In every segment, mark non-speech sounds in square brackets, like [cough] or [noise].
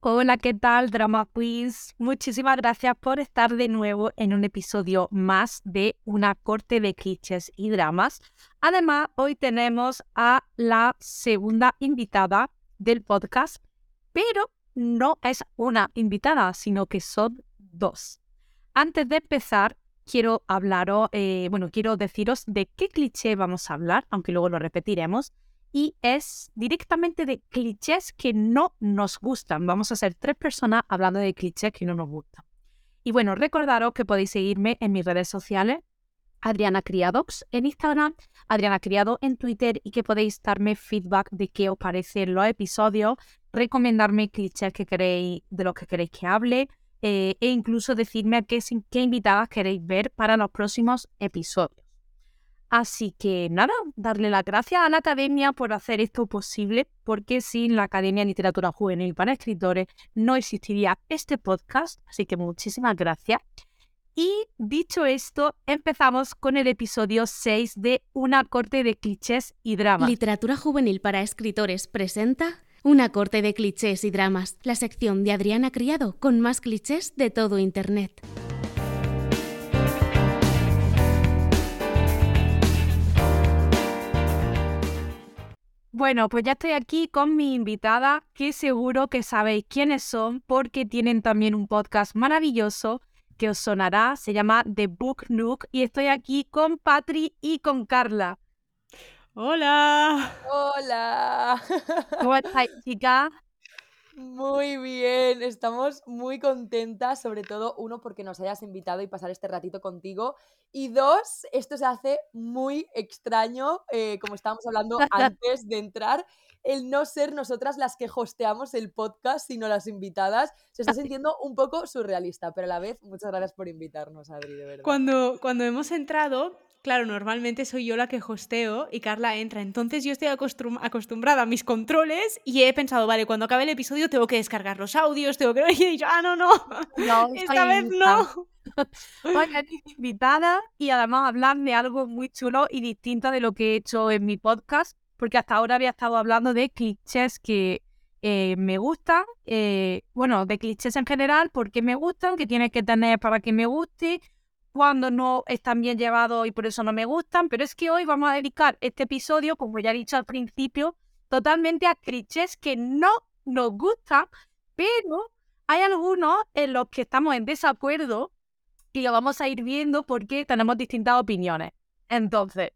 Hola, ¿qué tal, Drama Queens? Muchísimas gracias por estar de nuevo en un episodio más de una corte de clichés y dramas. Además, hoy tenemos a la segunda invitada del podcast, pero no es una invitada, sino que son dos. Antes de empezar, quiero hablaros, eh, bueno, quiero deciros de qué cliché vamos a hablar, aunque luego lo repetiremos y es directamente de clichés que no nos gustan. Vamos a ser tres personas hablando de clichés que no nos gustan. Y bueno, recordaros que podéis seguirme en mis redes sociales, Adriana Criadox en Instagram, Adriana Criado en Twitter y que podéis darme feedback de qué os parecen los episodios, recomendarme clichés que queréis, de los que queréis que hable eh, e incluso decirme qué invitadas queréis ver para los próximos episodios. Así que nada, darle las gracias a la academia por hacer esto posible, porque sin la Academia de Literatura Juvenil para Escritores no existiría este podcast, así que muchísimas gracias. Y dicho esto, empezamos con el episodio 6 de Una corte de clichés y dramas. Literatura Juvenil para Escritores presenta Una corte de clichés y dramas, la sección de Adriana Criado con más clichés de todo Internet. Bueno, pues ya estoy aquí con mi invitada, que seguro que sabéis quiénes son, porque tienen también un podcast maravilloso que os sonará, se llama The Book Nook, y estoy aquí con Patri y con Carla. Hola. Hola. ¿Cómo estáis, [laughs] chicas? Muy bien, estamos muy contentas, sobre todo uno porque nos hayas invitado y pasar este ratito contigo y dos, esto se hace muy extraño, eh, como estábamos hablando [laughs] antes de entrar, el no ser nosotras las que hosteamos el podcast, sino las invitadas, se está sintiendo un poco surrealista, pero a la vez muchas gracias por invitarnos, Adri, de verdad. Cuando, cuando hemos entrado, claro, normalmente soy yo la que hosteo y Carla entra. Entonces yo estoy acostumbrada a mis controles y he pensado, vale, cuando acabe el episodio tengo que descargar los audios, tengo que... [laughs] Y he dicho, ah, no, no, no [laughs] esta vez no. [laughs] Oye, invitada y además hablar de algo muy chulo y distinto de lo que he hecho en mi podcast, porque hasta ahora había estado hablando de clichés que eh, me gustan, eh, bueno, de clichés en general, porque me gustan, que tienes que tener para que me guste, cuando no están bien llevados y por eso no me gustan, pero es que hoy vamos a dedicar este episodio, como ya he dicho al principio, totalmente a clichés que no nos gustan, pero hay algunos en los que estamos en desacuerdo y lo vamos a ir viendo porque tenemos distintas opiniones. Entonces,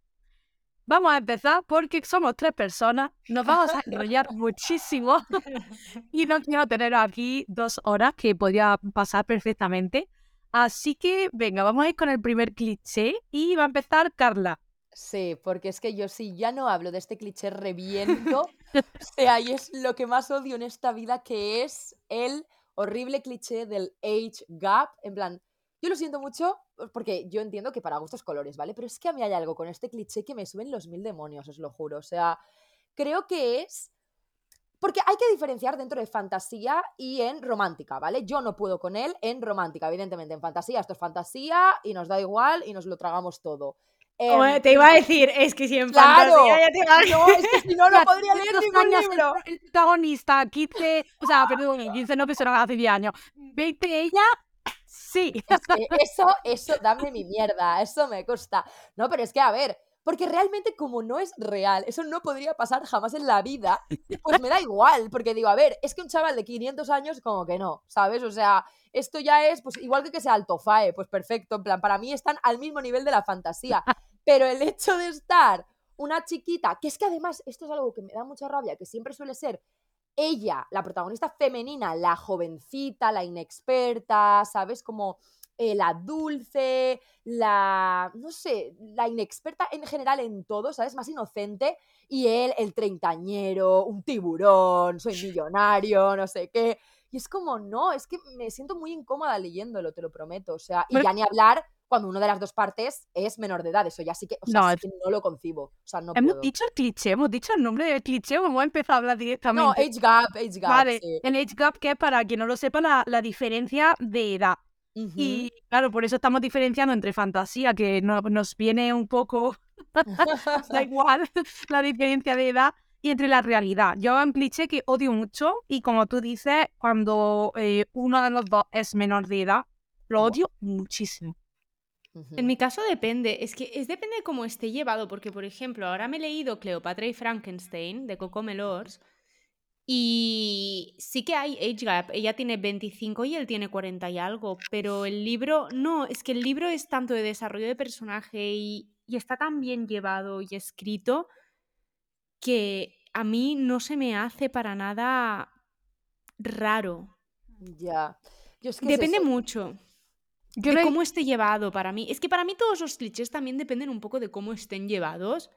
vamos a empezar porque somos tres personas, nos vamos a enrollar [laughs] muchísimo [laughs] y no quiero tener aquí dos horas que podría pasar perfectamente. Así que, venga, vamos a ir con el primer cliché y va a empezar Carla. Sí, porque es que yo sí ya no hablo de este cliché [laughs] reviento. o sea, y es lo que más odio en esta vida, que es el horrible cliché del age gap. En plan, yo lo siento mucho porque yo entiendo que para gustos colores, ¿vale? Pero es que a mí hay algo con este cliché que me suben los mil demonios, os lo juro. O sea, creo que es porque hay que diferenciar dentro de fantasía y en romántica, ¿vale? Yo no puedo con él en romántica, evidentemente. En fantasía, esto es fantasía y nos da igual y nos lo tragamos todo. Em, te iba a decir, es que si en fantasía ya te No, es que si no, no podría leer ningún libro. El protagonista, 15, o sea, perdón, 15 no, que será hace 10 años. 20 ella, sí. eso, eso, dame mi mierda, eso me cuesta. No, pero es que, a ver, porque realmente como no es real, eso no podría pasar jamás en la vida, pues me da igual, porque digo, a ver, es que un chaval de 500 años como que no, ¿sabes? O sea, esto ya es, pues igual que que sea alto fae, pues perfecto, en plan, para mí están al mismo nivel de la fantasía, pero el hecho de estar una chiquita, que es que además, esto es algo que me da mucha rabia, que siempre suele ser ella, la protagonista femenina, la jovencita, la inexperta, ¿sabes? Como eh, la dulce, la, no sé, la inexperta en general en todo, ¿sabes? Más inocente. Y él, el treintañero, un tiburón, soy millonario, no sé qué. Y es como, no, es que me siento muy incómoda leyéndolo, te lo prometo. O sea, y ya ni hablar cuando una de las dos partes es menor de edad. Eso ya sí que, o sea, no, no lo concibo. O sea, no hemos dicho el cliché, hemos dicho el nombre del cliché, hemos empezado a hablar directamente. No, age gap, age gap. Vale, el age gap que es para quien no lo sepa la, la diferencia de edad. Y claro, por eso estamos diferenciando entre fantasía, que no, nos viene un poco, [laughs] da [laughs] igual [laughs] la diferencia de edad, y entre la realidad. Yo un cliché que odio mucho y como tú dices, cuando eh, uno de los dos es menor de edad, lo odio muchísimo. En mi caso depende, es que es depende de cómo esté llevado, porque por ejemplo, ahora me he leído Cleopatra y Frankenstein de Coco Melors y sí que hay age gap, ella tiene 25 y él tiene 40 y algo, pero el libro, no, es que el libro es tanto de desarrollo de personaje y, y está tan bien llevado y escrito que a mí no se me hace para nada raro. Ya. Yo es que es Depende mucho Yo de cómo esté llevado para mí. Es que para mí todos los clichés también dependen un poco de cómo estén llevados.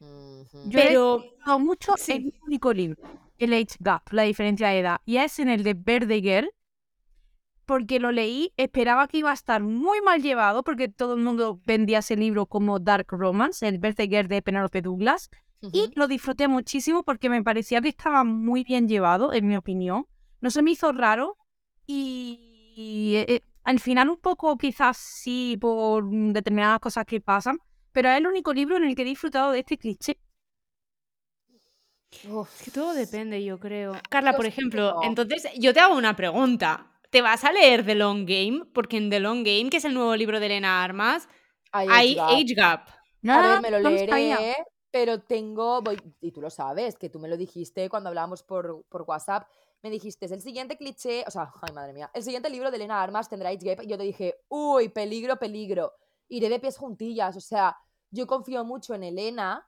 Ujú. Yo he Pero mucho Sí. en un único libro, el Age Gap, la diferencia de edad, y es en el de Verdeguer, porque lo leí, esperaba que iba a estar muy mal llevado, porque todo el mundo vendía ese libro como Dark Romance, el Verdeguer de Penelope Douglas, y lo disfruté muchísimo porque me parecía que estaba muy bien llevado, en mi opinión. No se me hizo raro y, y, eh, al final un poco quizás sí por determinadas cosas que pasan, pero es el único libro en el que he disfrutado de este cliché. Uf. es que todo depende, yo creo. Carla, Yo por ejemplo, no. entonces yo te hago una pregunta. ¿Te vas a leer The Long Game? Porque en The Long Game, que es el nuevo libro de Elena Armas, Hay hay age gap. age gap. A ver, me lo no sabía. leeré, pero tengo, voy- y tú lo sabes, que tú me lo dijiste cuando hablábamos por, por WhatsApp, me dijiste, es el siguiente cliché, o sea, ay madre mía, el siguiente libro de Elena Armas tendrá Age Gap, y yo te dije, uy, peligro, peligro, iré de pies juntillas, o sea, yo confío mucho en Elena,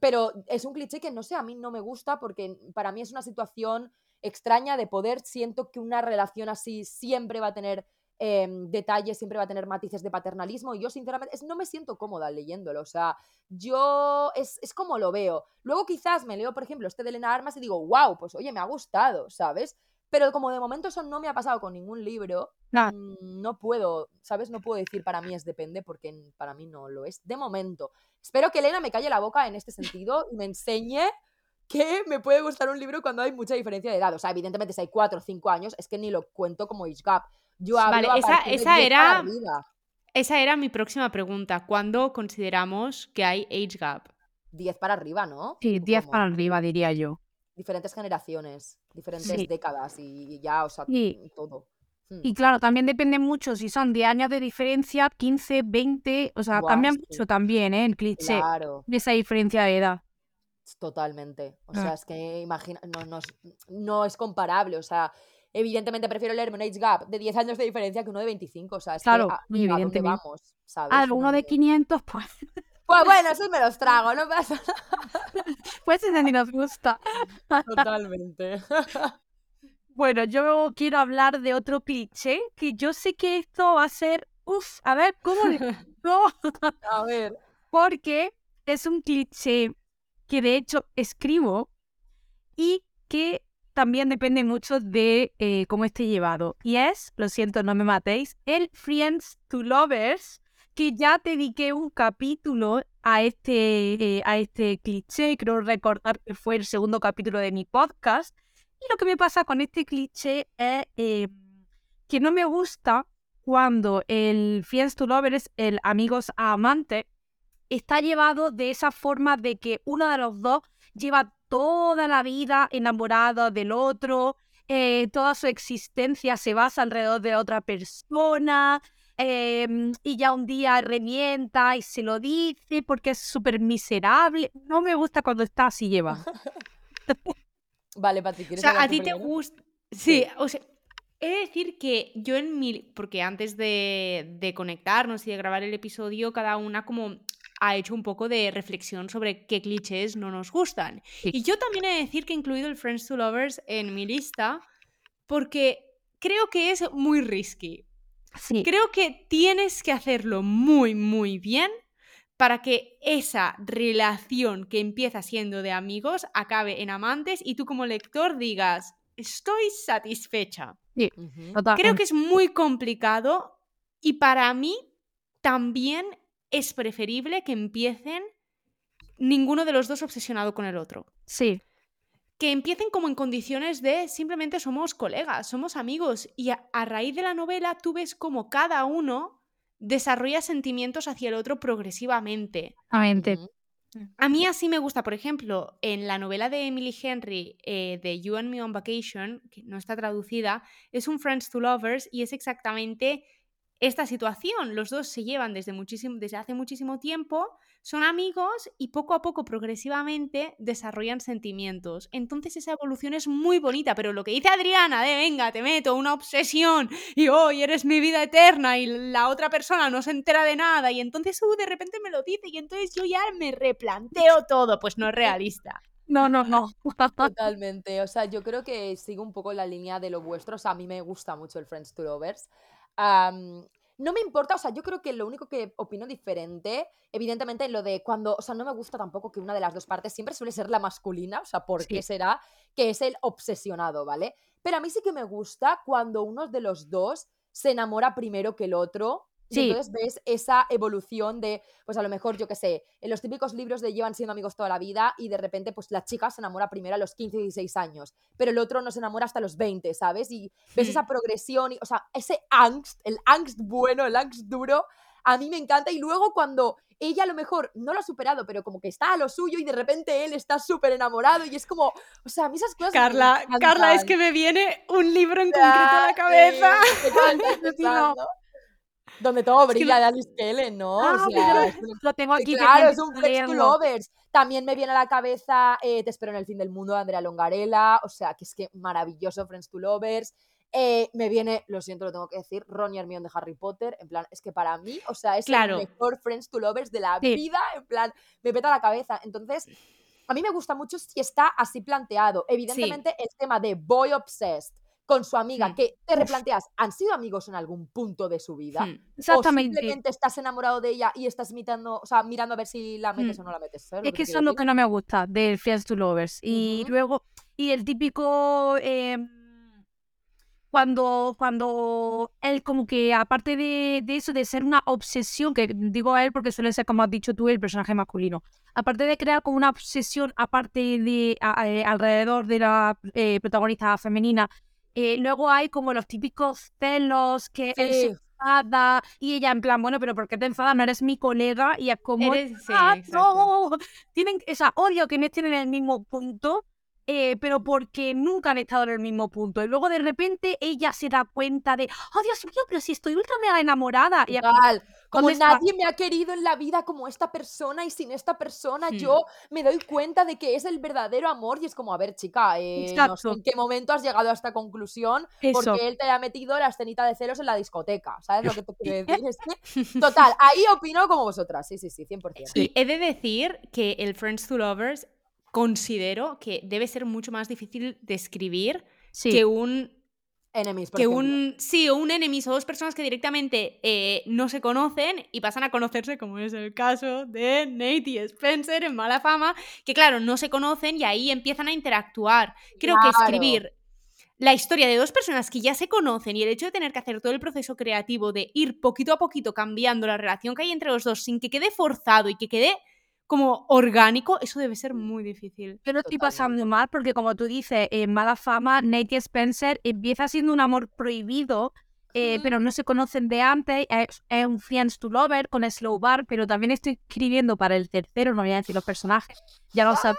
pero es un cliché que no sé, a mí no me gusta porque para mí es una situación extraña de poder, siento que una relación así siempre va a tener em, detalles, siempre va a tener matices de paternalismo y yo sinceramente es- no me siento cómoda leyéndolo, o sea, yo es, es como lo veo. Luego quizás me leo, por ejemplo, este de Elena Armas y digo, wow, pues oye, me ha gustado, ¿sabes? Pero como de momento eso no me ha pasado con ningún libro, mm, no puedo, ¿sabes? No puedo decir para mí es depende porque para mí no lo es. De momento. Espero que Elena me calle la boca en este sentido y me enseñe que me puede gustar un libro cuando hay mucha diferencia de edad. O sea, evidentemente si hay 4 o 5 años, es que ni lo cuento como age gap. Yo hablo Vale, a esa- de esa 10 para era-. Esa era mi próxima pregunta. ¿Cuándo consideramos que hay age gap? 10 para arriba, ¿no? Sí, ¿O 10 cómo? para arriba, diría yo. Diferentes generaciones, diferentes Sí. décadas y, y ya, o sea, Sí. todo. Hmm. Y claro, también depende mucho si son 10 años de diferencia, 15, 20, o sea, Buah, cambia sí. mucho también, ¿eh? El cliché Claro, de esa diferencia de edad. totalmente. O Ah. sea, es que imagina, no, no, es- no es comparable. O sea, evidentemente prefiero leerme un age gap de 10 años de diferencia que uno de 25. O sea, es Claro, que a, ¿a dónde evidentemente. vamos? ¿Sabes? Al uno de No- 500, [laughs] pues, Pues bueno, esos me los trago, no pasa nada. [laughs] pues ese ni nos gusta. Totalmente. [laughs] Bueno, yo quiero hablar de otro cliché, que yo sé que esto va a ser, uff, a ver, ¿cómo le [laughs] digo? A ver. Porque es un cliché que de hecho escribo y que también depende mucho de eh, cómo esté llevado. Y es, lo siento, no me matéis, el Friends to Lovers, que ya dediqué un capítulo a este, eh, a este cliché, creo recordar que fue el segundo capítulo de mi podcast. Y lo que me pasa con este cliché es eh, que no me gusta cuando el Friends to Lovers, el amigos a amantes, está llevado de esa forma de que uno de los dos lleva toda la vida enamorado del otro, eh, toda su existencia se basa alrededor de otra persona, em, y ya un día revienta y se lo dice porque es súper miserable. No me gusta cuando está así llevado. [laughs] Vale, Patrick, O ¿quieres sea, hablar a ti te gusta. Sí, Sí. o sea, he de decir que yo en mi. Porque antes de, de conectarnos y de grabar el episodio, cada una como ha hecho un poco de reflexión sobre qué clichés no nos gustan. Sí. Y yo también he de decir que he incluido el Friends to Lovers en mi lista porque creo que es muy risky. Sí, Creo que tienes que hacerlo muy, muy bien para que esa relación que empieza siendo de amigos acabe en amantes y tú como lector digas, estoy satisfecha. Creo que es muy complicado y para mí también es preferible que empiecen ninguno de los dos obsesionado con el otro. sí, Que empiecen como en condiciones de simplemente somos colegas, somos amigos y a, a raíz de la novela tú ves como cada uno desarrolla sentimientos hacia el otro progresivamente. A mí así me gusta, por ejemplo, en la novela de Emily Henry eh, de You and Me on Vacation, que no está traducida, es un Friends to Lovers y es exactamente esta situación. Los dos se llevan desde, muchísimo, desde hace muchísimo tiempo, son amigos y poco a poco, progresivamente, desarrollan sentimientos. Entonces esa evolución es muy bonita, pero lo que dice Adriana de, venga, te meto una obsesión y hoy eres mi vida eterna y la otra persona no se entera de nada y entonces uh, de repente me lo dice y entonces yo ya me replanteo todo, pues no es realista. No, no, no. [laughs] Totalmente. O sea, yo creo que sigo un poco la línea de lo vuestro. O sea, a mí me gusta mucho el Friends to Lovers no me importa, o sea, yo creo que lo único que opino diferente, evidentemente, lo de cuando, o sea, no me gusta tampoco que una de las dos partes siempre suele ser la masculina, o sea, ¿por qué será? Que es el obsesionado, ¿vale? Pero a mí sí que me gusta cuando uno de los dos se enamora primero que el otro y entonces ves esa evolución de, pues a lo mejor, yo qué sé, en los típicos libros de llevan siendo amigos toda la vida y de repente, pues la chica se enamora primero a los 15, 16 años, pero el otro no se enamora hasta los 20, ¿sabes? Y ves esa progresión, y, o sea, ese angst, el angst bueno, el angst duro, a mí me encanta. Y luego cuando ella a lo mejor no lo ha superado, pero como que está a lo suyo y de repente él está súper enamorado y es como, o sea, a mí esas cosas... Carla, Carla, es que me viene un libro en concreto a la cabeza. [laughs] donde todo brilla de Alice Kellen, ¿no? Ah, o sea, lo tengo aquí. Claro, es un Flex to Lovers. También me viene a la cabeza eh, Te espero en el fin del mundo de Andrea Longarela. O sea, que es que maravilloso Friends to Lovers. Eh, me viene, lo siento, lo tengo que decir, Ronnie Hermione de Harry Potter. En plan, es que para mí, o sea, es el mejor Friends to Lovers de la vida. En plan, me peta la cabeza. Entonces, a mí me gusta mucho si está así planteado. Evidentemente, el tema de Boy Obsessed con su amiga, que te replanteas, ¿han sido amigos en algún punto de su vida? Exactamente. O simplemente estás enamorado de ella y estás mirando, o sea, mirando a ver si la metes o no la metes. Es que, eso es lo que no me gusta del Friends to Lovers. Y luego, y el típico... Em, cuando, cuando él como que, aparte de, eso, de ser una obsesión, que digo a él porque suele ser, como has dicho tú, el personaje masculino, aparte de crear como una obsesión aparte de eh, alrededor de la eh, protagonista femenina, eh, luego hay como los típicos celos que él se enfada y ella en plan, bueno, pero ¿por qué te enfadas? No eres mi colega y es como, ah, no, tienen, o sea, odio que no estén en el mismo punto. Eh, pero porque nunca han estado en el mismo punto. Y luego de repente ella se da cuenta de, oh Dios mío, pero si estoy ultra mega enamorada. Y como nadie me ha querido en la vida como esta persona y sin esta persona yo me doy cuenta de que es el verdadero amor y es como, a ver chica, eh, no sé en qué momento has llegado a esta conclusión porque él te haya metido la escenita de celos en la discoteca, ¿sabes lo que te quiero decir? [laughs] total, ahí opino como vosotras, sí, sí, sí, 100%. Y he de decir que el Friends to Lovers considero que debe ser mucho más difícil de escribir que un enemies, que un sí o un enemies o dos personas que directamente eh, no se conocen y pasan a conocerse como es el caso de Nate y Spencer en Mala Fama que claro no se conocen y ahí empiezan a interactuar. Creo que escribir la historia de dos personas que ya se conocen y el hecho de tener que hacer todo el proceso creativo de ir poquito a poquito cambiando la relación que hay entre los dos sin que quede forzado y que quede como orgánico, eso debe ser muy difícil. Yo lo estoy pasando mal porque, como tú dices, en Mala Fama, Nate Spencer empieza siendo un amor prohibido, eh, pero no se conocen de antes. Es, un Friends to Lover con Slow Bar, pero también estoy escribiendo para el tercero, no voy a decir los personajes, ya lo sabéis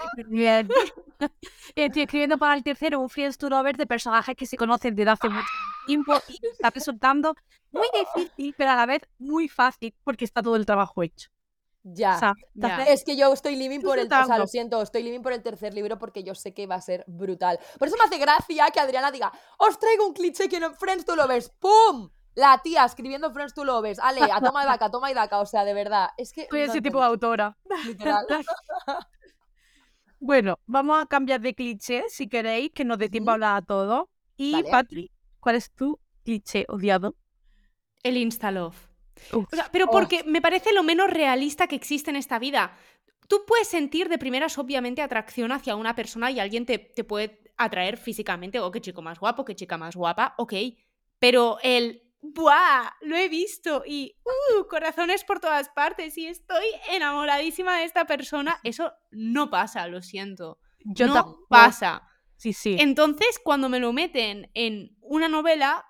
[laughs] estoy escribiendo para el tercero un Friends to Lover de personajes que se conocen desde hace mucho tiempo y está resultando muy difícil, pero a la vez muy fácil porque está todo el trabajo hecho. Ya. Es que yo estoy living por el. O sea, lo siento, estoy living por el tercer libro porque yo sé que va a ser brutal. Por eso me hace gracia que Adriana diga: Os traigo un cliché que en Friends to Lovers. ¡Pum! La tía escribiendo Friends to Lovers. Ale, a toma y daca, toma y daca. O sea, de verdad. Es que. Soy ese tipo de autora. [laughs] [laughs] Literal. bueno, vamos a cambiar de cliché si queréis, que nos dé tiempo a hablar a todo. Y, Patri, ¿cuál es tu cliché odiado? El Insta-Love pero oh. porque me parece lo menos realista que existe en esta vida. Tú puedes sentir de primeras, obviamente, atracción hacia una persona y alguien te, te puede atraer físicamente, o oh, qué chico más guapo, qué chica más guapa, ok. Pero el ¡buah! Lo he visto y ¡uh! Corazones por todas partes y estoy enamoradísima de esta persona. Eso no pasa, lo siento. Yo no pasa. Sí, sí. Entonces, cuando me lo meten en una novela,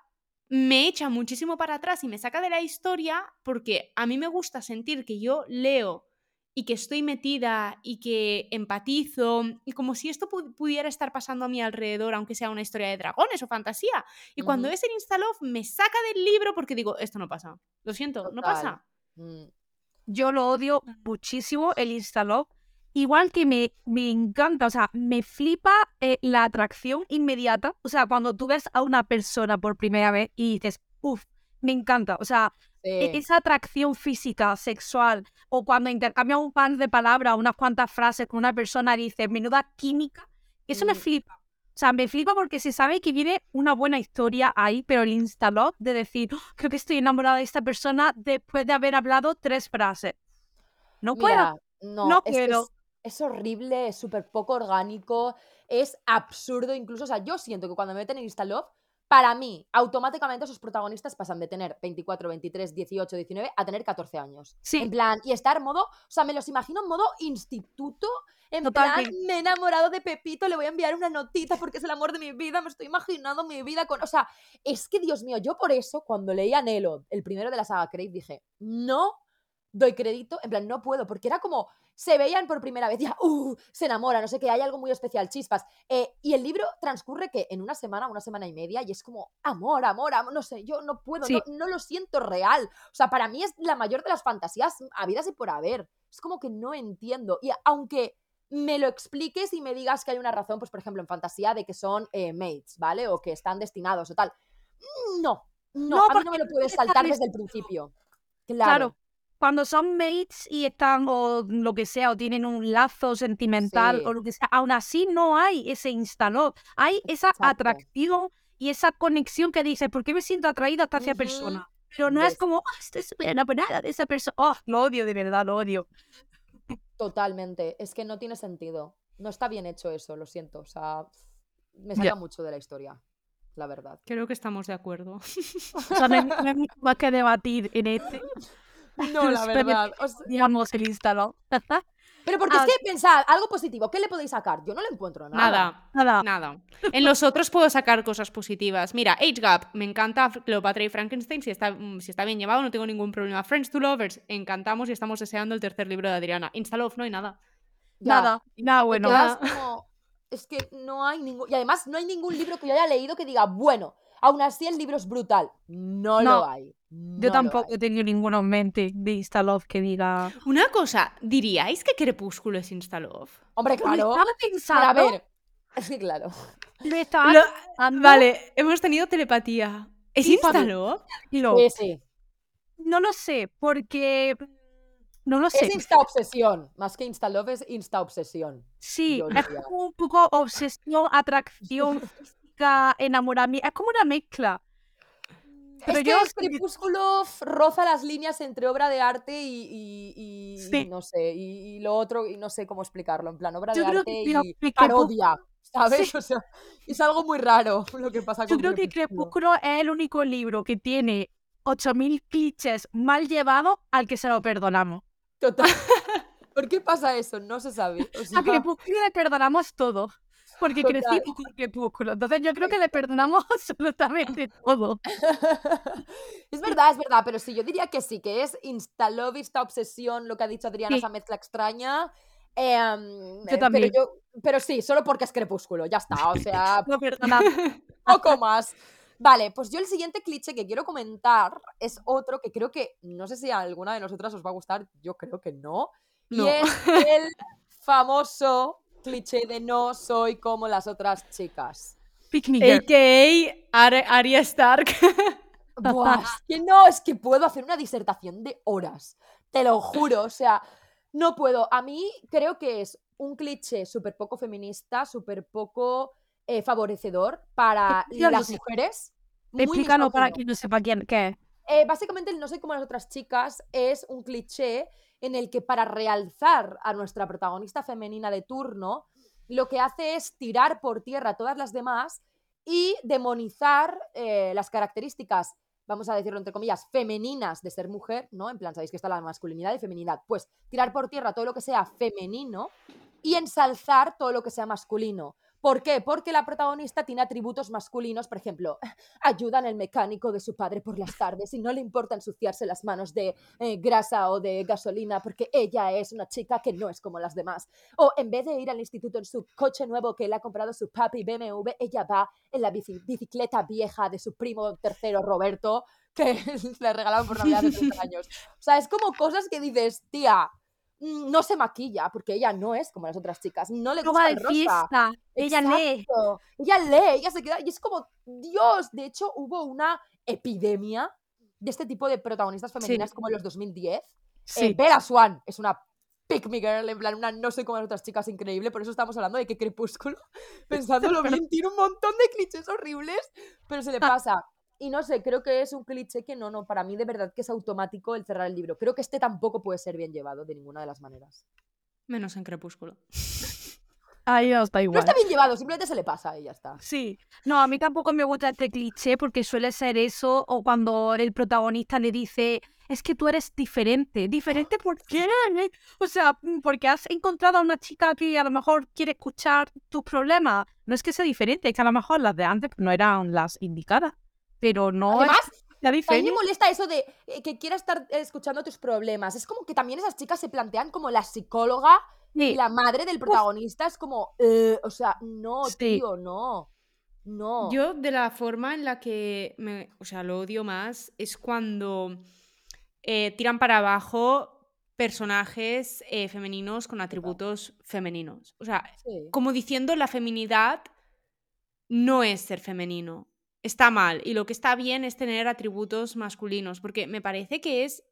me echa muchísimo para atrás y me saca de la historia porque a mí me gusta sentir que yo leo y que estoy metida y que empatizo y como si esto pu- pudiera estar pasando a mi alrededor, aunque sea una historia de dragones o fantasía. Y cuando es el Instalove me saca del libro porque digo, esto no pasa. Lo siento, no pasa. Mm, Yo lo odio muchísimo, el Instalog. Igual que me, me encanta, o sea, me flipa eh, la atracción inmediata. O sea, cuando tú ves a una persona por primera vez y dices, uff, me encanta. O sea, e- sí. esa atracción física, sexual, o cuando intercambias un par de palabras, unas cuantas frases con una persona y dices, menuda química, eso me Mm. flipa. O sea, me flipa porque se sabe que viene una buena historia ahí, pero el instalog de decir, "Oh, creo que estoy enamorada de esta persona después de haber hablado tres frases. No puedo. Mira, no, no que quiero. es, es horrible, es súper poco orgánico, es absurdo incluso. O sea, yo siento que cuando me meten en Instalove, para mí, automáticamente esos protagonistas pasan de tener 24, 23, 18, 19 a tener 14 años. Sí. En plan, y estar modo, o sea, me los imagino en modo instituto, en Totalmente. plan, me he enamorado de Pepito, le voy a enviar una notita porque es el amor de mi vida, me estoy imaginando mi vida con... O sea, es que, Dios mío, yo por eso, cuando leí a Nelo, el primero de la saga Crave, dije, no doy crédito, en plan, no puedo, porque era como, se veían por primera vez, ya, uh, se enamora, no sé qué, hay algo muy especial, chispas. Eh, y el libro transcurre que en una semana, una semana y media, y es como, amor, amor, amor, no sé, yo no puedo, Sí. no, no lo siento real. O sea, para mí es la mayor de las fantasías habidas y por haber. Es como que no entiendo. Y aunque me lo expliques y me digas que hay una razón, pues por ejemplo en fantasía de que son eh, mates, ¿vale? O que están destinados o tal. Mm, No, no, No, a mí no me lo puedes saltar desde el principio. Claro. Claro. Cuando son mates y están o lo que sea, o tienen un lazo sentimental Sí. o lo que sea, aún así no hay ese instaló. Hay esa Exacto. atracción y esa conexión que dices, ¿por qué me siento atraída hacia esa persona? Pero no es como, "Ah, estoy súper enamorada de esa persona. Oh, lo odio, de verdad, lo odio. Totalmente. Es que no tiene sentido. No está bien hecho eso, lo siento. O sea, me saca mucho de la historia, la verdad. Creo que estamos de acuerdo. [laughs] O sea, no hay, no hay mucho más que debatir en este. [laughs] No, la verdad. O sea, Digamos el instaló. [laughs] pero porque Ah. es que pensad, algo positivo, ¿qué le podéis sacar? Yo no le encuentro nada. Nada. Nada. Nada. En los otros puedo sacar cosas positivas. Mira, Age Gap, me encanta Cleopatra y Frankenstein. Si está, mm, si está bien llevado, no tengo ningún problema. Friends to Lovers, encantamos y estamos deseando el tercer libro de Adriana. Instalove, no hay nada. Ya. Nada. Nada bueno. quedas como, Es que no hay ningún. Y además, no hay ningún libro que yo haya leído que diga, bueno, aún así el libro es brutal. No, No, lo hay. no Yo tampoco tenido ninguno en mente de Instalove que diga. Una cosa, ¿diríais que Crepúsculo es Instalove? Hombre, Lo claro. estaba Pero pensando. a ver. [laughs] Que claro. Lo estaba Lo- pensando, Vale, hemos tenido telepatía. ¿Es Sí. Instalove? lo- Sí, sí. No lo sé, porque. No lo sé. Es insta obsesión. Más que insta love, es insta obsesión. Sí, es un poco obsesión, atracción [laughs] física, enamoramiento. Es como una mezcla. Pero es yo que Crepúsculo roza las líneas entre obra de arte y, y- y- y Sí. no sé, y, lo otro, y no sé cómo explicarlo, en plan, obra Yo de creo arte que y parodia, ¿sabes? Sí. [laughs] O sea, es algo muy raro lo que pasa Yo con creo que Crepúsculo. Es el único libro que tiene 8000 clichés mal llevados al que se lo perdonamos. Total. [laughs] ¿Por qué pasa eso? No se sabe. O A Crepúsculo le perdonamos todo. Porque Total. crecimos con Crepúsculo. Entonces yo creo que le perdonamos [laughs] absolutamente todo. [laughs] es verdad, es verdad, pero sí, yo diría que sí, que es insta love, insta obsesión, lo que ha dicho Adriana, Sí. esa mezcla extraña. Em, Yo también. Pero, yo, pero sí, solo porque es crepúsculo, ya está. O sea, [laughs] perdonamos. poco más. Vale, pues yo el siguiente cliché que quiero comentar es otro que creo que, no sé si a alguna de nosotras os va a gustar, yo creo que no. No. Y es el famoso cliché de no soy como las otras chicas. A.K.A. Ar- Arya Stark. [laughs] Buah, es que no, es que puedo hacer una disertación de horas. Te lo juro, o sea, no puedo. A mí creo que es un cliché súper poco feminista, súper poco eh, favorecedor para las sí. mujeres. Explícanos para quien no sepa quién qué. Eh, básicamente, el no soy como las otras chicas es un cliché en el que para realzar a nuestra protagonista femenina de turno, lo que hace es tirar por tierra a todas las demás y demonizar eh, las características, vamos a decirlo entre comillas, femeninas de ser mujer, ¿no? En plan, sabéis que está la masculinidad y feminidad. Pues tirar por tierra todo lo que sea femenino y ensalzar todo lo que sea masculino. ¿Por qué? Porque la protagonista tiene atributos masculinos, por ejemplo, [laughs] ayuda en el mecánico de su padre por las tardes y no le importa ensuciarse las manos de eh, grasa o de gasolina porque ella es una chica que no es como las demás. O en vez de ir al instituto en su coche nuevo que le ha comprado su papi BMW, ella va en la bicicleta vieja de su primo tercero Roberto que [laughs] le regalaron por Navidad hace 30 años. O sea, es como cosas que dices, tía, no se maquilla porque ella no es como las otras chicas, no le gusta va el de rosa. fiesta. Ella lee. Ella lee, ella se queda. Y es como, Dios, de hecho hubo una epidemia de este tipo de protagonistas femeninas como en los 2010. Sí. Eh, Bella Swan es una pick me girl, en plan, una no sé como las otras chicas increíble, por eso estamos hablando de que Crepúsculo, [laughs] pensándolo bien, tiene un montón de clichés horribles, pero se le pasa. Y no sé, creo que es un cliché que no, no, para mí de verdad que es automático el cerrar el libro. Creo que este tampoco puede ser bien llevado de ninguna de las maneras. Menos en Crepúsculo. Ay, os da No igual. está bien llevado, simplemente se le pasa y ya está. Sí, no, a mí tampoco me gusta este cliché porque suele ser eso o cuando el protagonista le dice, es que tú eres diferente. ¿Diferente por qué? O sea, porque has encontrado a una chica que a lo mejor quiere escuchar tus problemas. No es que sea diferente, es que a lo mejor las de antes pues, no eran las indicadas. Pero no Además, A mí me molesta eso de eh, que quiera estar eh, escuchando tus problemas. Es como que también esas chicas se plantean como la psicóloga y la madre del protagonista. Es como, eh, o sea, no, Sí. tío, no. No. Yo, de la forma en la que me, o sea, lo odio más, es cuando eh, tiran para abajo personajes eh, femeninos con atributos femeninos. O sea, Sí. como diciendo la feminidad no es ser femenino. Está mal. Y lo que está bien es tener atributos masculinos. Porque me parece que es.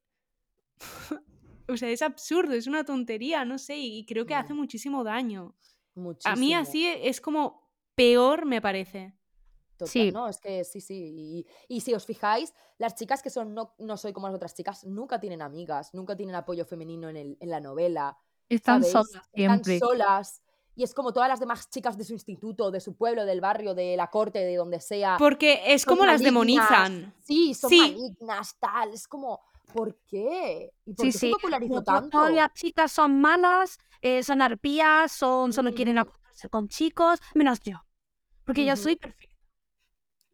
[laughs] o sea, es absurdo, es una tontería, no sé. Y creo que hace Mm. muchísimo daño. A mí Muchísimo. así es como peor, me parece. Total, Sí. No, es que sí, sí. Y, y si os fijáis, las chicas que son no, no soy como las otras chicas, nunca tienen amigas, nunca tienen apoyo femenino en, el, en la novela. están ¿sabéis? solas Están siempre. solas. Y es como todas las demás chicas de su instituto, de su pueblo, del barrio, de la corte, de donde sea. Porque es como las malignas. demonizan. Sí, son Sí. malignas, tal. Es como, ¿por qué? ¿Y por Sí, qué se sí. popularizó Como to- tanto? Todas las chicas son malas, eh, son arpías, son, solo quieren Ujú. acostarse con chicos, menos yo. Porque yo soy perfecta.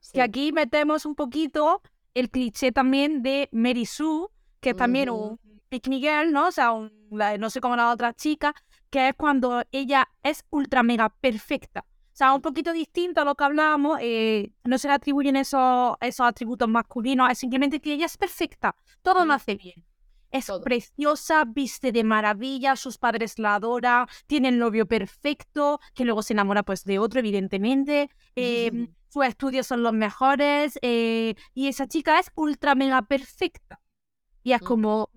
Sí. Que aquí metemos un poquito el cliché también de Mary Sue, que es también un pick me girl, ¿no? O sea, un- no sé cómo la otra chica, que es cuando ella es ultra mega perfecta. O sea, un poquito distinto a lo que hablábamos, eh, no se le atribuyen esos, esos atributos masculinos, es simplemente que ella es perfecta, todo lo Ujú. hace bien. Es Todo. preciosa, viste de maravilla, sus padres la adoran, tiene el novio perfecto, que luego se enamora pues de otro, evidentemente. eh, sus estudios son los mejores eh, y esa chica es ultra mega perfecta. Y es como,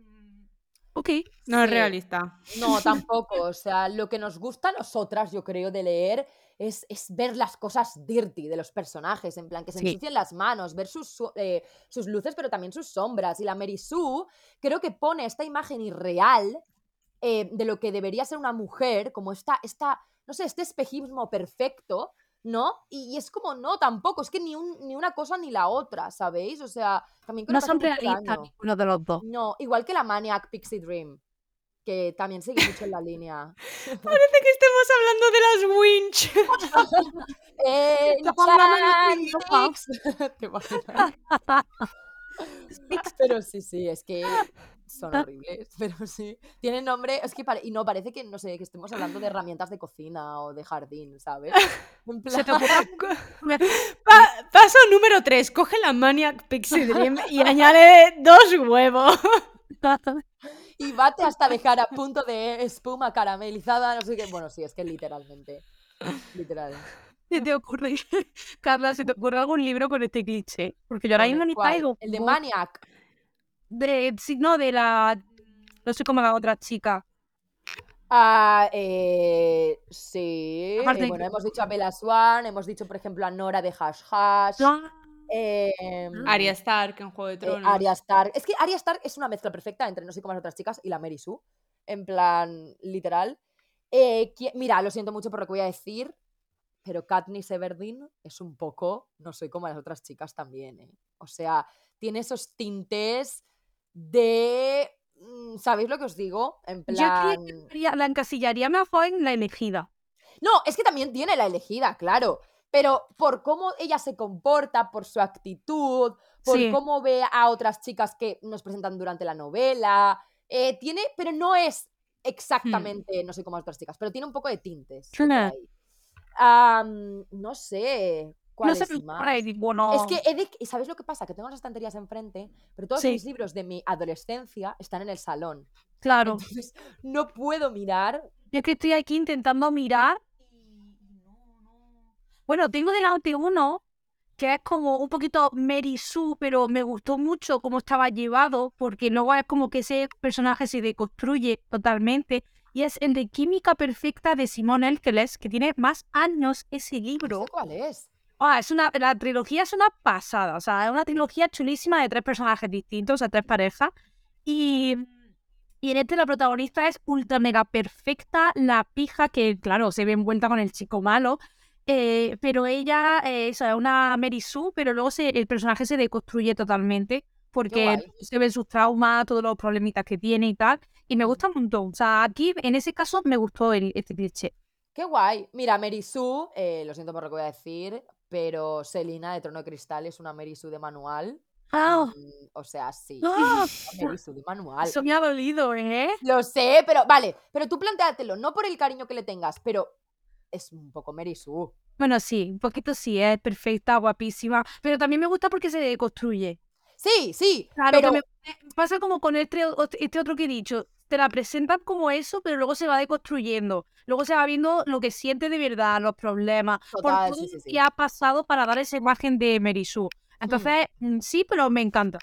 ok, No es realista. No, [laughs] tampoco. O sea, lo que nos gusta a nosotras, yo creo, de leer es, es ver las cosas dirty de los personajes, en plan, que se Sí. ensucian las manos, ver sus, su- eh, sus luces, pero también sus sombras. Y la Mary Sue creo que pone esta imagen irreal eh, de lo que debería ser una mujer, como esta, esta, no sé, este espejismo perfecto, ¿no? Y, y es como, no, tampoco, es que ni, un- ni una cosa ni la otra, ¿sabéis? O sea, también creo no son realistas ninguno de los dos. No, igual que la Maniac Pixie Dream, que también sigue mucho en la línea. [laughs] Parece que estemos hablando de las winch. [laughs] Eh. [laughs] Pero sí, sí, es que son horribles, [laughs] pero sí. Tienen nombre, es que pare- y no, parece que, no sé, que estemos hablando de herramientas de cocina o de jardín, ¿sabes? [laughs] En Se te plan- [laughs] Pa- paso número 3. Coge la Maniac Pixie Dream y añade dos huevos. y bate hasta dejar a punto de espuma caramelizada, no sé qué. Bueno, sí, es que literalmente. Literal. ¿Se te ocurre, Carla, se te ocurre algún libro con este cliché? Porque yo ahora mismo ni traigo. El de Maniac. De, sí, no, de la. No sé cómo la otra chica. Ah, eh, sí. Aparte eh, de bueno, que- hemos dicho a Bella Swan, hemos dicho, por ejemplo, a Nora de Hash Hash. Ah, em, Arya Stark en Juego de eh, Tronos. Arya Stark. Es que Arya Stark es una mezcla perfecta entre no sé cómo las otras chicas y la Mary Sue. En plan, literal. Eh, mira, lo siento mucho por lo que voy a decir, pero Katniss Everdeen es un poco, no soy como las otras chicas también, ¿eh? O sea, tiene esos tintes de... mm, ¿Sabéis lo que os digo? En Yo creía plan... que la encasillaría mejor en la elegida. No, es que también tiene la elegida, claro. Pero por cómo ella se comporta, por su actitud, por Sí. cómo ve a otras chicas que nos presentan durante la novela. eh, tiene, pero no es exactamente, no sé cómo otras chicas, pero tiene un poco de tintes. no sé. ¿Cuál No se me ocurre. Es que ¿y ¿sabes lo que pasa? Que tengo las estanterías enfrente, pero todos Sí. mis libros de mi adolescencia están en el salón. Claro. Entonces, [laughs] no puedo mirar. Yo es que estoy aquí intentando mirar. Bueno, tengo delante uno que es como un poquito Mary Sue, pero me gustó mucho cómo estaba llevado, porque luego es como que ese personaje se deconstruye totalmente. Y es el de Química Perfecta de Simón Elkeles, que tiene más años ese libro. cuál es. Ah, es una, la trilogía es una pasada, o sea, es una trilogía chulísima de tres personajes distintos, de tres parejas. Y, y en este la protagonista es ultra mega perfecta, la pija que, claro, se ve envuelta con el chico malo. eh, pero ella eh, es una Mary Sue, pero luego se- el personaje se deconstruye totalmente porque se ven sus traumas, todos los problemitas que tiene y tal. Y me gusta un montón. O sea, aquí en ese caso me gustó el, este cliché. Qué guay. Mira, Mary Sue, eh, lo siento por lo que voy a decir, pero Selina de Trono de Cristal es una Mary Sue de manual. Mm, o sea, sí. [laughs] Sue de manual. Eso me ha dolido, ¿eh? Lo sé, pero vale, pero tú plantéatelo, no por el cariño que le tengas, pero es un poco Mary Sue. Bueno, sí, un poquito sí, es perfecta, guapísima, pero también me gusta porque se deconstruye. Sí, sí, Claro, pero que me pasa como con este, este otro que he dicho, te la presentan como eso, pero luego se va deconstruyendo. Luego se va viendo lo que siente de verdad, los problemas, por todo sí, sí, que ha pasado para dar esa imagen de Mary Sue. Entonces, mm, sí, pero me encanta.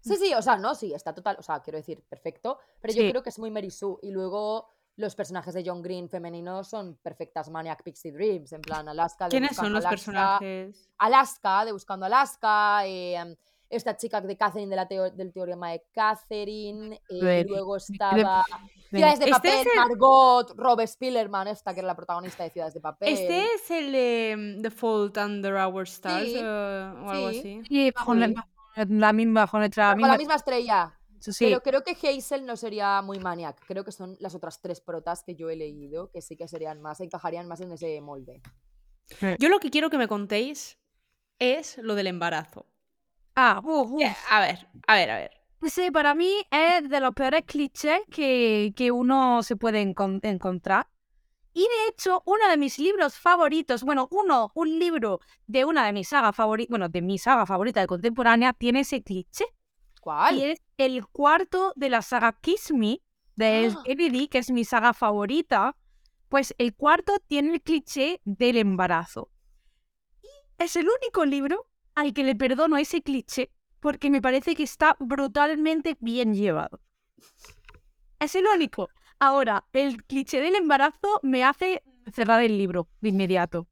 Sí, sí, o sea, no, sí, está total, o sea, quiero decir, perfecto, pero yo creo que es muy Mary Sue y luego los personajes de John Green femeninos son perfectas Maniac Pixie Dreams, en plan Alaska de ¿Quiénes Buscando son los Alaska, personajes? Alaska, de Buscando Alaska, eh, esta chica de Catherine de la teo- del teorema de Catherine, eh, luego estaba de- Ciudades de Este Papel, el- Margot, Rob Spillerman, esta que era la protagonista de Ciudades de Papel. ¿Este es el de The Fault Under Our Stars Sí, eh, o algo sí. así? Sí, bajo la, Sí. bajo la misma, bajo nuestra Con misma, la misma estrella. sí. Pero creo que Hazel no sería muy maniac. Creo que son las otras tres protas que yo he leído que sí que serían más, encajarían más en ese molde. Yo lo que quiero que me contéis es lo del embarazo. Ah, uf, uf. A ver, a ver, a ver. Sí, para mí es de los peores clichés que, que uno se puede encon- encontrar. Y de hecho, uno de mis libros favoritos, bueno, uno, un libro de una de mis sagas favoritas, bueno, de mi saga favorita de contemporánea, tiene ese cliché. ¿Cuál? Y es el cuarto de la saga Kiss Me, de ¡Ah! Kennedy, que es mi saga favorita. Pues el cuarto tiene el cliché del embarazo. Y es el único libro al que le perdono ese cliché porque me parece que está brutalmente bien llevado. Es el único. Ahora, el cliché del embarazo me hace cerrar el libro de inmediato.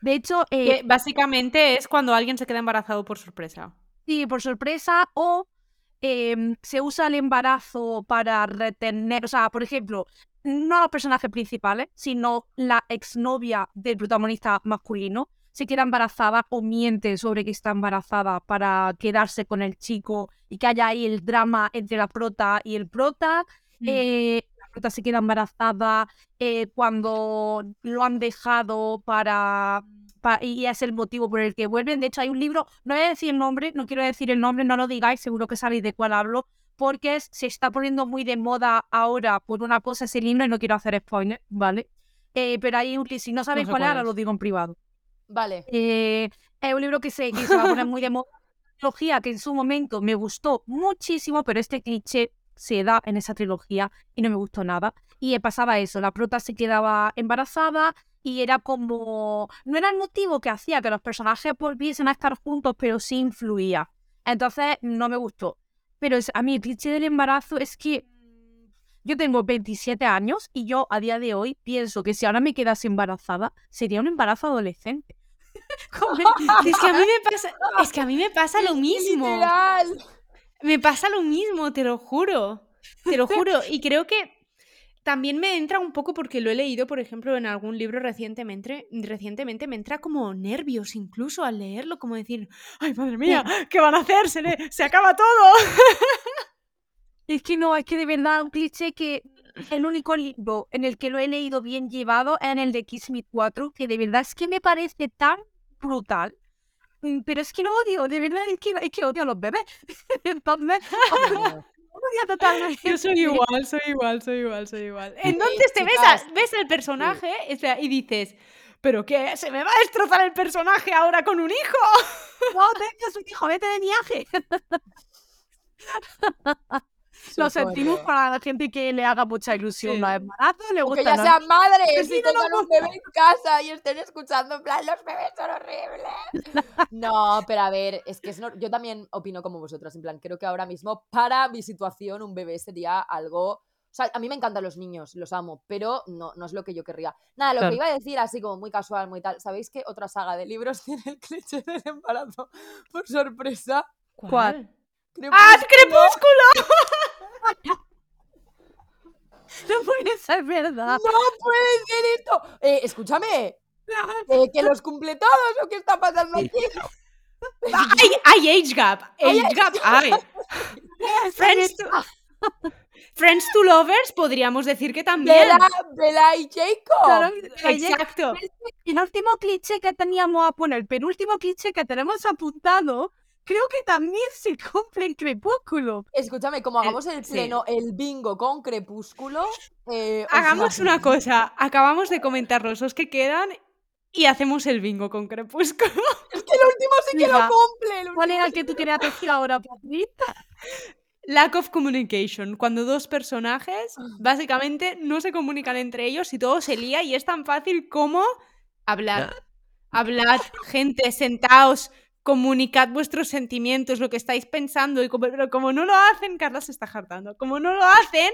De hecho, eh, básicamente es cuando alguien se queda embarazado por sorpresa. Sí, por sorpresa o em, se usa el embarazo para retener, o sea, por ejemplo, no los personajes principales, sino la exnovia del protagonista masculino se queda embarazada o miente sobre que está embarazada para quedarse con el chico y que haya ahí el drama entre la prota y el prota. Mm. Eh, la prota se queda embarazada eh, cuando lo han dejado para, pa- y es el motivo por el que vuelven. De hecho, hay un libro, no voy a decir el nombre, no quiero decir el nombre, no lo digáis, seguro que sabéis de cuál hablo, porque se está poniendo muy de moda ahora por una cosa ese libro y no quiero hacer spoiler, ¿vale? Eh, pero hay un, si no sabéis sé cuál es, cuál ahora lo digo en privado. Vale. Eh, es un libro que se, que se va muy de trilogía que en su momento me gustó muchísimo, pero este cliché se da en esa trilogía y no me gustó nada. Y eh, pasaba eso, la prota se quedaba embarazada y era como... No era el motivo que hacía que los personajes volviesen a estar juntos, pero sí influía. Entonces no me gustó. Pero a mí el cliché del embarazo es que yo tengo 27 años y yo a día de hoy pienso que si ahora me quedase embarazada, sería un embarazo adolescente. [laughs] Es que a mí me pasa, es que a mí me pasa lo mismo. Literal. Me pasa lo mismo, te lo juro. Te lo juro. [laughs] Y creo que también me entra un poco porque lo he leído, por ejemplo, en algún libro recientemente, recientemente me entra como nervios incluso al leerlo, como decir, ay, madre mía, ¿qué van a hacer? Se, le- se acaba todo. [laughs] Es que no, es que de verdad un cliché que el único libro en el que lo he leído bien llevado es en el de Kiss Me 4, que de verdad es que me parece tan brutal. Mm, Pero es que lo odio, de verdad es que, es que odio a los bebés. [laughs] Entonces, [laughs] odio totalmente. Yo soy igual, soy igual, soy igual, soy igual. Entonces te ves, a- ves el personaje y dices, ¿pero qué? ¿Se me va a destrozar el personaje ahora con un hijo? No tengas un hijo, vete de viaje. [laughs] Lo sentimos para la gente que le haga mucha ilusión Sí. los embarazos, le O que ya sean madres sí, y no tengan nos un bebé en casa y estén escuchando en plan, los bebés son horribles. [laughs] No, pero a ver, es que es no- yo también opino como vosotras, en plan, creo que ahora mismo para mi situación un bebé sería algo... O sea, a mí me encantan los niños, los amo, pero no, no es lo que yo querría. Nada, lo Claro. que iba a decir así como muy casual, muy tal, ¿sabéis que otra saga de libros [laughs] tiene el cliché del embarazo por sorpresa? ¿Cuál? ¡Ah, Crepúsculo! [laughs] No puede ser verdad. ¡No puede ser esto! Eh, escúchame, [laughs] eh, ¿que los cumple todos o qué está pasando aquí? Hay, hay age gap, age gap hay. [laughs] Friends to, Friends to Lovers podríamos decir que también. Bella, Bella y Jacob. Claro, Exacto. El último cliché que teníamos a poner, el penúltimo cliché que tenemos apuntado, creo que también [laughs] se cumple en Crepúsculo. Escúchame, como hagamos el sí. pleno, el bingo con Crepúsculo. eh, os Hagamos una cosa, acabamos de comentar los dos que quedan y hacemos el bingo con Crepúsculo. [laughs] Es que el último sí que Mira, lo cumple. el ¿Cuál era el que tú querías decir ahora, Patricia? Lack of communication, cuando dos personajes básicamente no se comunican entre ellos y todo se lía y es tan fácil como hablar. Hablad, gente, sentaos, comunicad vuestros sentimientos, lo que estáis pensando, y como, pero como no lo hacen, Carla se está hartando, como no lo hacen,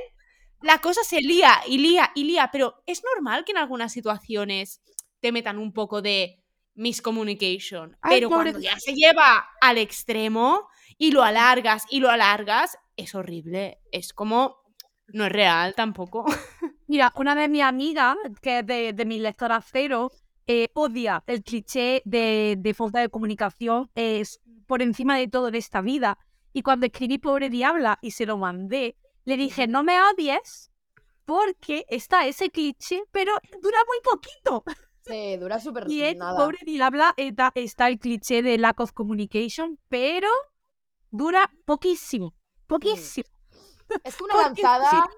la cosa se lía y lía y lía, pero es normal que en algunas situaciones te metan un poco de miscommunication, Ay, pero pobre- cuando ya se lleva al extremo y lo alargas y lo alargas, es horrible, es como... No es real tampoco. [laughs] Mira, una de mis amigas, que es de, de mi lectora cero, eh, odia el cliché de, de falta de comunicación es por encima de todo de esta vida. Y cuando escribí Pobre Diabla y se lo mandé, le dije, no me odies porque está ese cliché, pero dura muy poquito. Sí, dura súper Y en nada. Pobre Diabla está, está el cliché de lack of communication, pero dura poquísimo, poquísimo. Es que [laughs] una lanzada.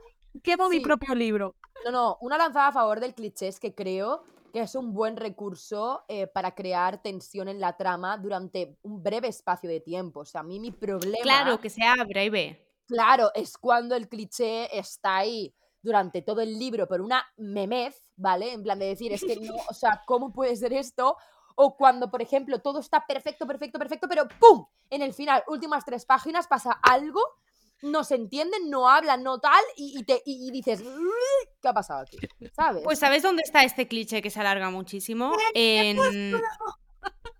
Quemo mi propio libro. No, no, una lanzada a favor del cliché es que creo que es un buen recurso eh, para crear tensión en la trama durante un breve espacio de tiempo. O sea, a mí mi problema. Claro, que sea breve. Claro, es cuando el cliché está ahí durante todo el libro por una memez, ¿vale? En plan de decir, es que no, o sea, ¿cómo puede ser esto? O cuando, por ejemplo, todo está perfecto, perfecto, perfecto, pero ¡pum! En el final, últimas tres páginas, pasa algo, no se entienden, no hablan, no tal, y, y te, y, y dices, "Uy, ¿qué ha pasado aquí? ¿Sabes? Pues ¿sabes dónde está este cliché que se alarga muchísimo? En...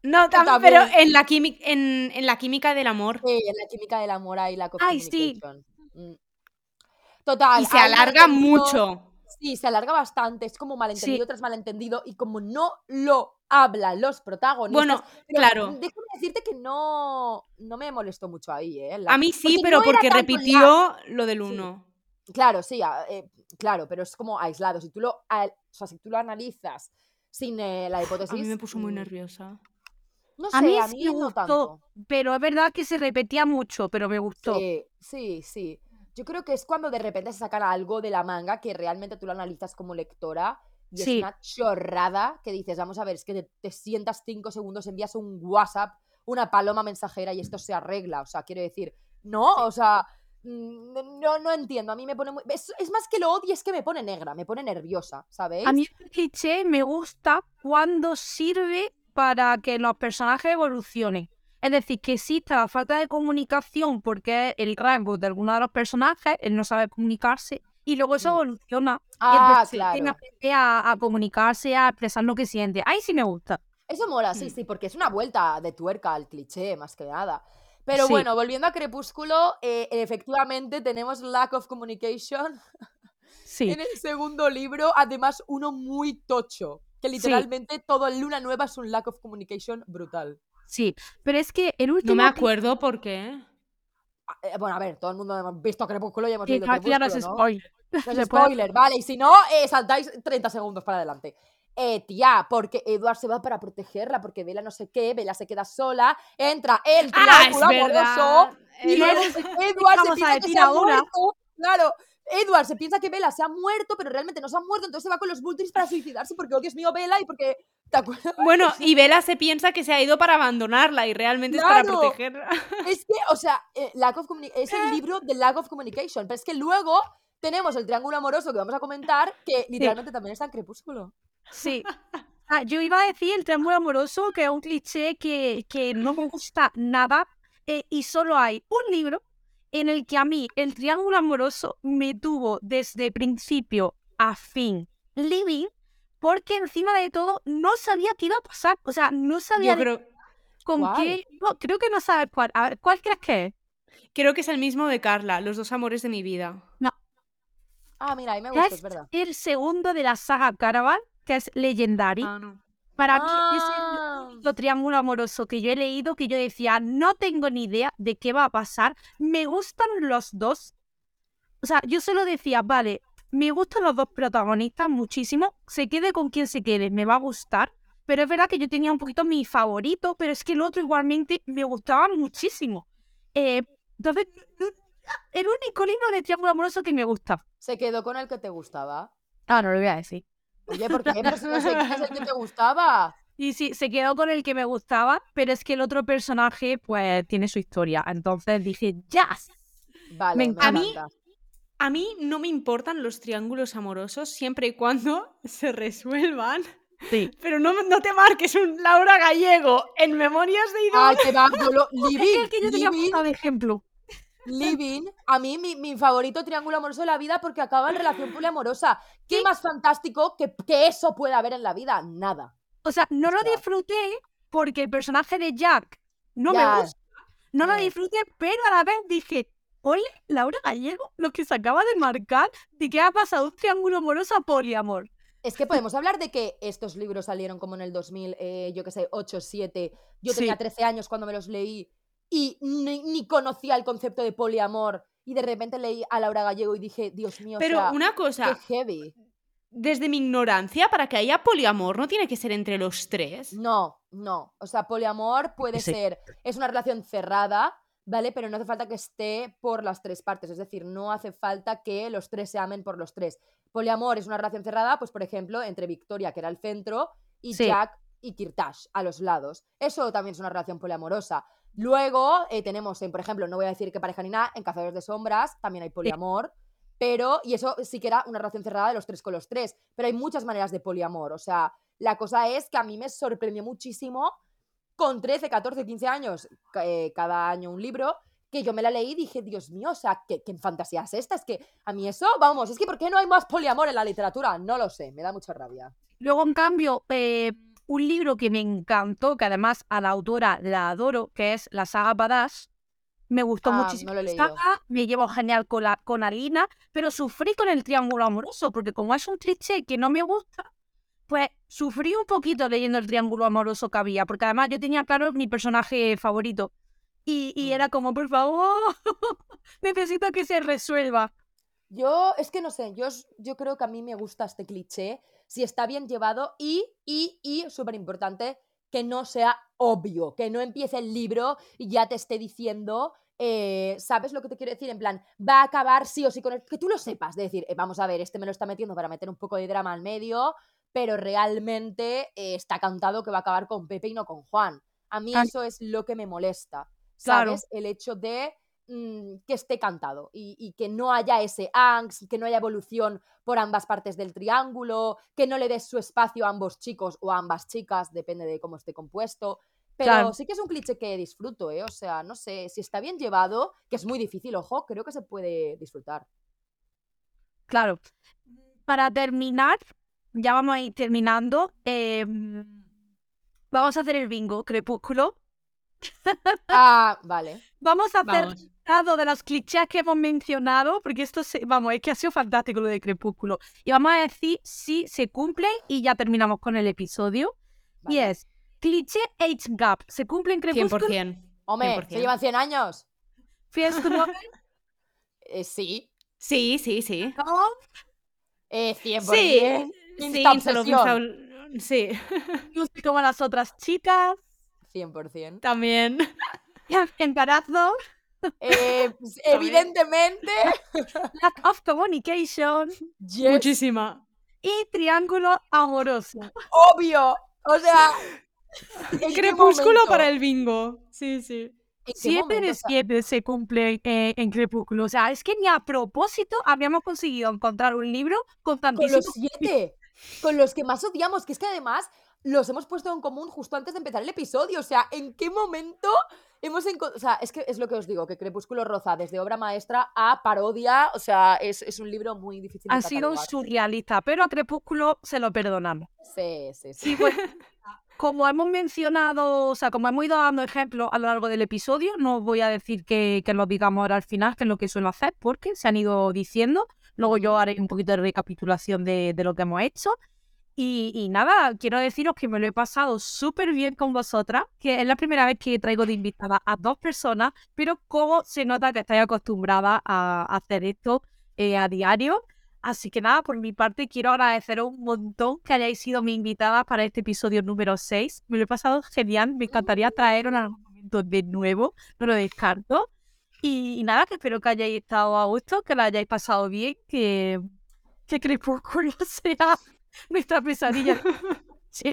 No, [laughs] tam- también. pero en la, quimi- en, en la química del amor. Sí, en la química del amor hay la Ay, sí. Mm. Total. Y se alarga mucho. Sí, se alarga bastante, es como malentendido Sí. tras malentendido y como no lo hablan los protagonistas. Bueno, pero claro. Déjame decirte que no, no me molestó mucho ahí, ¿eh? La- A mí sí, porque pero no porque la- repitió lo del Sí. uno. Claro, sí, eh, claro, pero es como aislado. Si tú lo, a- o sea, si tú lo analizas sin eh, la hipótesis. A mí me puso muy mm, nerviosa. No sé, A mí a sí mí me no tanto. pero es verdad que se repetía mucho, pero me gustó. Sí, sí, sí. Yo creo que es cuando de repente se sacan algo de la manga que realmente tú lo analizas como lectora y Sí. es una chorrada que dices, vamos a ver, es que te, te sientas cinco segundos, envías un WhatsApp, una paloma mensajera y esto se arregla. O sea, quiero decir, no, o sea, mm, no, no entiendo. A mí me pone muy... Es, es más que lo odie, es que me pone negra, me pone nerviosa, ¿sabéis? A mí el cliché me gusta cuando sirve para que los personajes evolucionen. Es decir, que exista la falta de comunicación porque el rango de alguno de los personajes, él no sabe comunicarse, y luego eso Mm. evoluciona. el Ah, claro. aprende a, a comunicarse, a expresar lo que siente. Ahí sí me gusta. Eso mola, sí, Mm. sí, porque es una vuelta de tuerca al cliché, más que nada. Pero Sí. bueno, volviendo a Crepúsculo, eh, efectivamente tenemos lack of communication [laughs] Sí. en el segundo libro, además uno muy tocho, que literalmente todo en Luna Nueva es un lack of communication brutal. Sí, pero es que el No último me cli- acuerdo por qué. Ah, eh, bueno, a ver, todo el mundo hemos visto Crepúsculo y hemos Y leído aquí ya no es Crepúsculo, ¿no? spoiler. [laughs] No es spoiler, vale. Y si no, eh, saltáis 30 segundos para adelante. Eh, tía, porque Edward se va para protegerla, porque Bella no sé qué, Bella se queda sola, entra el Ah, es triángulo amoroso, verdad. y Eh, luego [laughs] Edward se piensa que se ha muerto. Claro, Edward se piensa que Bella se ha muerto, pero realmente no se ha muerto, entonces se va con los Vultures para suicidarse porque, oh Dios mío, Bella, y porque... ¿Te acuerdas? Bueno, [laughs] y Bella se piensa que se ha ido para abandonarla y realmente es para protegerla. Es que, o sea, eh, lack of es el libro de Lack of Communication, pero es que luego tenemos el triángulo amoroso que vamos a comentar, que literalmente también está en Crepúsculo. Sí. Ah, yo iba a decir el triángulo amoroso, que es un cliché que, que no me gusta nada. eh, y solo hay un libro en el que a mí el triángulo amoroso me tuvo desde principio a fin living, porque encima de todo no sabía qué iba a pasar. O sea, no sabía Yo de- creo, con qué. No, creo que no sabes cuál. A ver, ¿cuál crees que es? creo que es el mismo de Carla, los dos amores de mi vida. Ah, mira, ahí me gusta, Es es verdad. el segundo de la saga Caravan, que es Legendary. Ah, no. Para mí es el Ah. único triángulo amoroso que yo he leído que yo decía, no tengo ni idea de qué va a pasar. Me gustan los dos. O sea, yo solo decía, vale, me gustan los dos protagonistas muchísimo. Se quede con quien se quede, me va a gustar. Pero es verdad que yo tenía un poquito mi favorito, pero es que el otro igualmente me gustaba muchísimo. Eh, entonces, no- el único libro de triángulo amoroso que me gusta. Se quedó con el que te gustaba. Ah, no lo voy a decir. Oye, ¿por qué? [laughs] Pues no sé quién es el que te gustaba. Y sí, se quedó con el que me gustaba, pero es que el otro personaje, pues, tiene su historia. Entonces dije, ¡Yes! Vale, Me me, encanta. A mí-. A mí no me importan los triángulos amorosos siempre y cuando [laughs] se resuelvan. Sí. Pero no, no te marques un Laura Gallego en Memorias de Idol. Ay, que va, yo lo- [laughs] Es el que yo tenía de ejemplo. Living, a mí mi, mi favorito triángulo amoroso de la vida porque acaba en relación poliamorosa. ¿Qué Sí. más fantástico que, que eso puede haber en la vida? Nada. O sea, no lo disfruté porque el personaje de Jack no me gusta. No lo disfruté, pero a la vez dije, ole, Laura Gallego, lo que se acaba de marcar de que ha pasado un triángulo amoroso a poliamor. Es que podemos hablar de que estos libros salieron como en el 2000, eh, yo qué sé, 8, 7. Yo Sí. tenía 13 años cuando me los leí y ni, ni conocía el concepto de poliamor. Y de repente leí a Laura Gallego y dije, Dios mío, Pero o sea, una qué cosa, heavy. desde mi ignorancia, para que haya poliamor, no tiene que ser entre los tres. No, no. O sea, poliamor puede Sí. ser, es una relación cerrada, ¿vale? Pero no hace falta que esté por las tres partes. Es decir, no hace falta que los tres se amen por los tres. Poliamor es una relación cerrada, pues por ejemplo, entre Victoria, que era el centro, y Sí. Jack y Kirtash, a los lados. Eso también es una relación poliamorosa. Luego eh, tenemos, en, por ejemplo, no voy a decir que pareja ni nada, en Cazadores de Sombras también hay poliamor. Pero, y eso sí que era una relación cerrada de los tres con los tres. Pero hay muchas maneras de poliamor. O sea, la cosa es que a mí me sorprendió muchísimo con 13, 14, 15 años, eh, cada año un libro, que yo me la leí y dije, Dios mío, o sea, ¿qué, qué fantasía es esta? Es que a mí eso, vamos, es que ¿por qué no hay más poliamor en la literatura? No lo sé, me da mucha rabia. Luego, en cambio, eh, un libro que me encantó, que además a la autora la adoro, que es la saga Badass. Me gustó Ah, muchísimo no la saga, me llevo genial con, la, con Alina, pero sufrí con el triángulo amoroso, porque como es un cliché que no me gusta, pues sufrí un poquito leyendo el triángulo amoroso que había, porque además yo tenía claro mi personaje favorito. Y, y Mm. era como, por favor, [laughs] necesito que se resuelva. Yo, es que no sé, yo, yo creo que a mí me gusta este cliché, si está bien llevado y, y, y, súper importante, que no sea obvio, que no empiece el libro y ya te esté diciendo, eh, ¿sabes lo que te quiero decir? En plan, va a acabar sí o sí con el... Que tú lo sepas, de decir, eh, vamos a ver, este me lo está metiendo para meter un poco de drama al medio, pero realmente eh, está cantado que va a acabar con Pepe y no con Juan. A mí eso es lo que me molesta, Claro. ¿sabes? El hecho de mm, que esté cantado y, y que no haya ese angst, que no haya evolución por ambas partes del triángulo, que no le des su espacio a ambos chicos o a ambas chicas, depende de cómo esté compuesto. Pero Claro. sí que es un cliché que disfruto, ¿eh? O sea, no sé, si está bien llevado, que es muy difícil, ojo, creo que se puede disfrutar. Claro. Para terminar, ya vamos a ir terminando. eh, vamos a hacer el bingo, crepúsculo. Ah, vale. [laughs] Vamos a hacer Vamos. Lado de los clichés que hemos mencionado, porque esto, se, vamos, es que ha sido fantástico lo de Crepúsculo. Y vamos a decir si se cumple y ya terminamos con el episodio. Y vale. es, cliché Age Gap, ¿se cumple en Crepúsculo? 100%. Hombre, 100%. se llevan 100 años. Fierce Lover, [laughs] Eh, sí, Sí, sí, sí. ¿no? eh, 100%. Sí, sí, Sí, No sé como las otras chicas. 100%. también. [laughs] Embarazo, Eh, pues, [laughs] evidentemente, [laughs] lack of communication yes, muchísima. Y triángulo amoroso. obvio. O sea, [laughs] ¿en qué Crepúsculo para el bingo. Sí, sí. ¿En qué Siete momento? de O sea, siete se cumple eh, en Crepúsculo. O sea, es que ni a propósito habíamos conseguido encontrar un libro con con tantísimos... los siete, con los que más odiamos, que es que además los hemos puesto en común justo antes de empezar el episodio. O sea, ¿en qué momento hemos encontrado? O sea, es que es lo que os digo, que Crepúsculo roza desde obra maestra a parodia. O sea, es, es un libro muy difícil de Ha sido un surrealista, pero a Crepúsculo se lo perdonamos. Sí, sí, sí. Sí, pues, [laughs] como hemos mencionado, o sea, como hemos ido dando ejemplos a lo largo del episodio, no voy a decir que, que lo digamos ahora al final, que es lo que suelo hacer, porque se han ido diciendo. Luego yo haré un poquito de recapitulación de, de lo que hemos hecho. Y, y nada, quiero deciros que me lo he pasado súper bien con vosotras, que es la primera vez que traigo de invitada a dos personas, pero como se nota que estáis acostumbrada a hacer esto eh, a diario. Así que nada, por mi parte quiero agradeceros un montón que hayáis sido mi invitada para este episodio número 6. Me lo he pasado genial, me encantaría traeros en algún momento de nuevo, no lo descarto. Y, y nada, que espero que hayáis estado a gusto, que lo hayáis pasado bien, que, que Crepúsculo [laughs] sea [laughs] nuestra pesadilla. [laughs] Sí.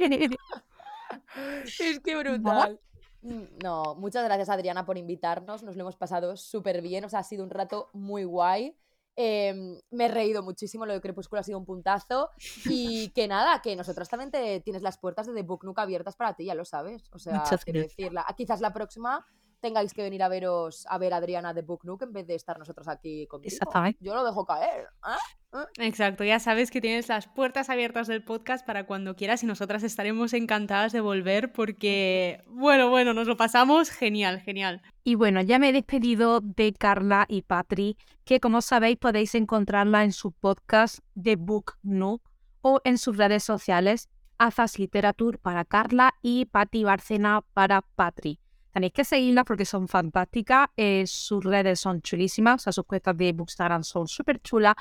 Es que brutal. Mm, No, muchas gracias Adriana por invitarnos, nos lo hemos pasado súper bien, o sea, ha sido un rato muy guay. Em, me he reído muchísimo, lo de Crepúsculo ha sido un puntazo. Y [laughs] que nada, que nosotras también te tienes las puertas de The Book Nook abiertas para ti, ya lo sabes. O sea, decirla. Quizás la próxima tengáis que venir a veros, a ver a Adriana de Book Nook en vez de estar nosotros aquí contigo. Yo lo dejo caer. ¿ah? Exacto, ya sabes que tienes las puertas abiertas del podcast para cuando quieras y nosotras estaremos encantadas de volver porque, bueno, bueno, nos lo pasamos genial, genial. Y bueno, ya me he despedido de Carla y Patri, que como sabéis podéis encontrarla en su podcast The Book Nook o en sus redes sociales Azas Literature para Carla y Patti Barcena para Patri. Tenéis que seguirlas porque son fantásticas, eh, sus redes son chulísimas, o sea, sus cuentas de Bookstagram son súper chulas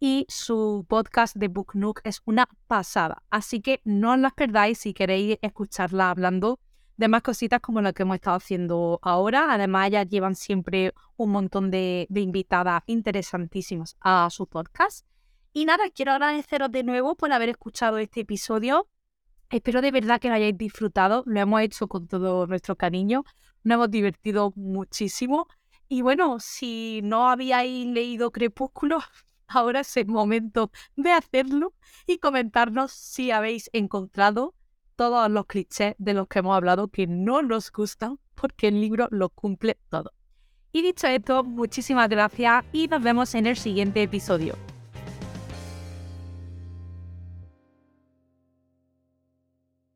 y su podcast de Book Nook es una pasada. Así que no os las perdáis si queréis escucharla hablando de más cositas como lo que hemos estado haciendo ahora. Además, ellas llevan siempre un montón de, de invitadas interesantísimas a su podcast. Y nada, quiero agradeceros de nuevo por haber escuchado este episodio. Espero de verdad que lo hayáis disfrutado. Lo hemos hecho con todo nuestro cariño. Nos hemos divertido muchísimo. Y bueno, si no habíais leído Crepúsculo, ahora es el momento de hacerlo y comentarnos si habéis encontrado todos los clichés de los que hemos hablado que no nos gustan porque el libro lo cumple todo. Y dicho esto, muchísimas gracias y nos vemos en el siguiente episodio.